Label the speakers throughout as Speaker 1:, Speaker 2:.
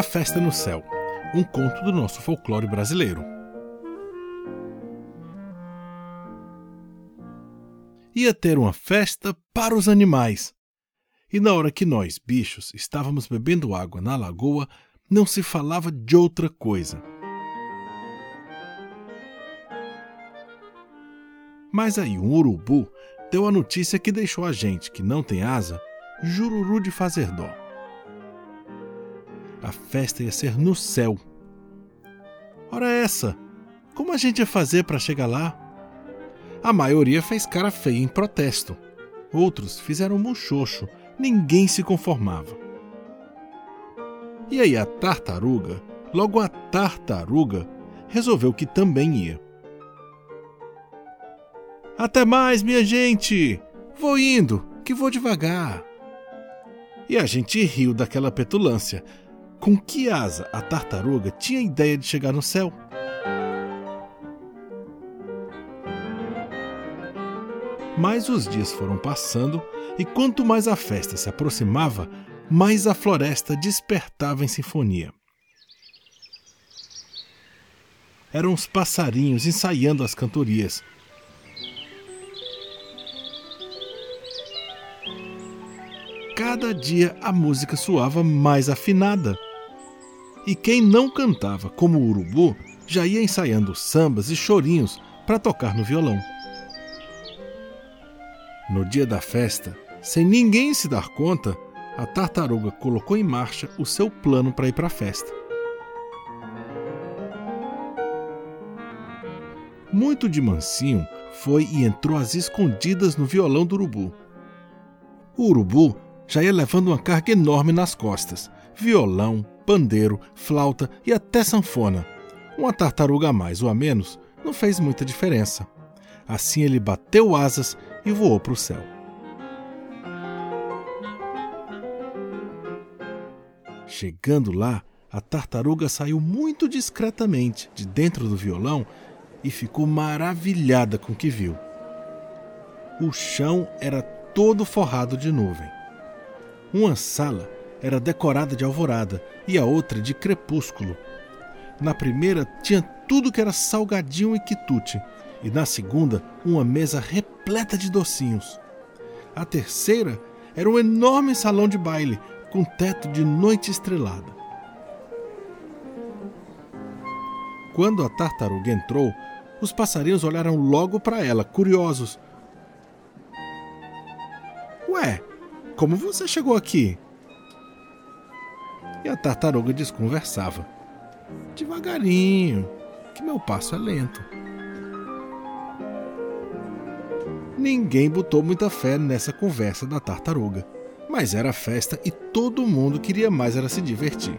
Speaker 1: A Festa no Céu, um conto do nosso folclore brasileiro. Ia ter uma festa para os animais. E na hora que nós, bichos, estávamos bebendo água na lagoa, não se falava de outra coisa. Mas aí um urubu deu a notícia que deixou a gente, que não tem asa, jururu de fazer dó. A festa ia ser no céu. Ora essa, como a gente ia fazer para chegar lá? A maioria fez cara feia em protesto. Outros fizeram muxoxo, ninguém se conformava. E aí a tartaruga, logo a tartaruga, resolveu que também ia. Até mais, minha gente! Vou indo, que vou devagar. E a gente riu daquela petulância. Com que asa a tartaruga tinha ideia de chegar no céu? Mas os dias foram passando e quanto mais a festa se aproximava, mais a floresta despertava em sinfonia. Eram os passarinhos ensaiando as cantorias, cada dia a música soava mais afinada. E quem não cantava como o urubu já ia ensaiando sambas e chorinhos para tocar no violão. No dia da festa, sem ninguém se dar conta, a tartaruga colocou em marcha o seu plano para ir para a festa. Muito de mansinho, foi e entrou às escondidas no violão do urubu. O urubu já ia levando uma carga enorme nas costas: violão, pandeiro, flauta e até sanfona. Uma tartaruga a mais ou a menos não fez muita diferença. Assim ele bateu asas e voou para o céu. Chegando lá, a tartaruga saiu muito discretamente de dentro do violão e ficou maravilhada com o que viu. O chão era todo forrado de nuvem. Uma sala era decorada de alvorada e a outra de crepúsculo. Na primeira tinha tudo que era salgadinho e quitute, e na segunda uma mesa repleta de docinhos. A terceira era um enorme salão de baile com teto de noite estrelada. Quando a tartaruga entrou, os passarinhos olharam logo para ela, curiosos. Ué, como você chegou aqui? E a tartaruga desconversava. Devagarinho, que meu passo é lento. Ninguém botou muita fé nessa conversa da tartaruga, mas era festa e todo mundo queria mais era se divertir.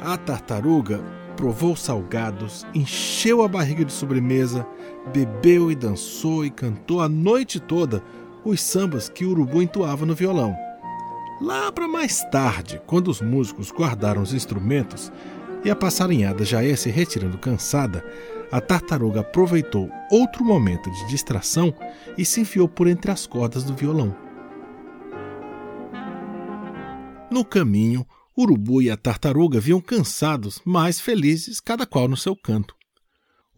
Speaker 1: A tartaruga provou salgados, encheu a barriga de sobremesa, bebeu e dançou e cantou a noite toda os sambas que o urubu entoava no violão. Lá para mais tarde, quando os músicos guardaram os instrumentos e a passarinhada já ia se retirando cansada, a tartaruga aproveitou outro momento de distração e se enfiou por entre as cordas do violão. No caminho, urubu e a tartaruga vinham cansados, mas felizes, cada qual no seu canto.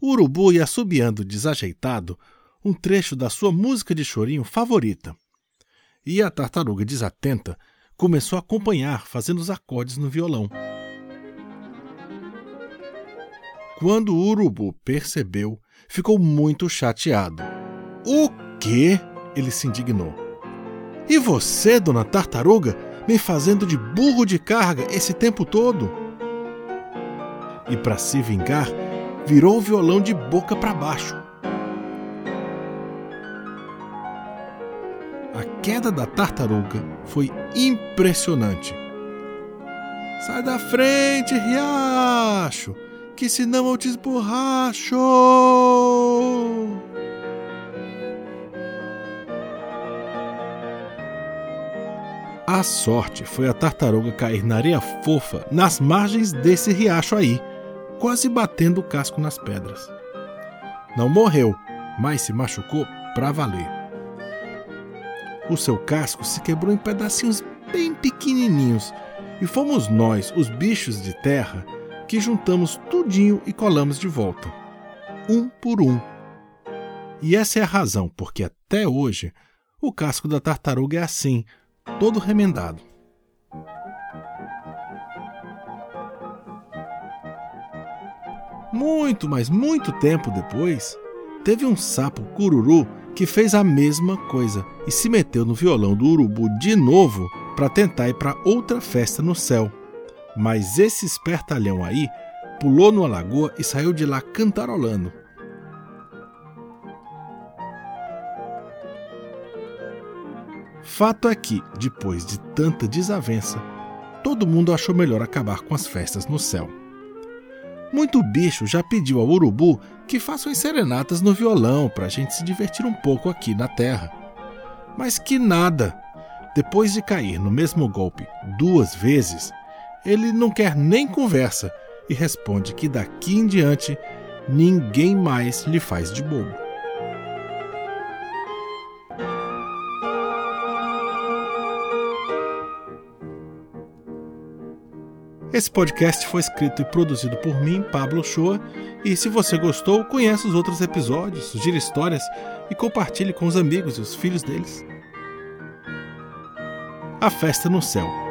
Speaker 1: O urubu ia assobiando desajeitado um trecho da sua música de chorinho favorita. E a tartaruga desatenta começou a acompanhar, fazendo os acordes no violão. Quando o urubu percebeu, ficou muito chateado. O quê? Ele se indignou. E você, dona tartaruga, me fazendo de burro de carga esse tempo todo. E para se vingar, virou o violão de boca para baixo. Queda da tartaruga foi impressionante. Sai da frente, riacho, que senão eu te esborracho! A sorte foi a tartaruga cair na areia fofa nas margens desse riacho aí, quase batendo o casco nas pedras. Não morreu, mas se machucou para valer. O seu casco se quebrou em pedacinhos bem pequenininhos, e fomos nós, os bichos de terra, que juntamos tudinho e colamos de volta, um por um. E essa é a razão porque até hoje o casco da tartaruga é assim, todo remendado. Muito, mas muito tempo depois, teve um sapo cururu que fez a mesma coisa e se meteu no violão do urubu de novo para tentar ir para outra festa no céu. Mas esse espertalhão aí pulou numa lagoa e saiu de lá cantarolando. Fato é que, depois de tanta desavença, todo mundo achou melhor acabar com as festas no céu. Muito bicho já pediu ao urubu que façam serenatas no violão para a gente se divertir um pouco aqui na terra. Mas que nada! Depois de cair no mesmo golpe duas vezes, ele não quer nem conversa e responde que daqui em diante ninguém mais lhe faz de bobo. Esse podcast foi escrito e produzido por mim, Pablo Shoa, e se você gostou, conheça os outros episódios, sugira histórias e compartilhe com os amigos e os filhos deles. A Festa no Céu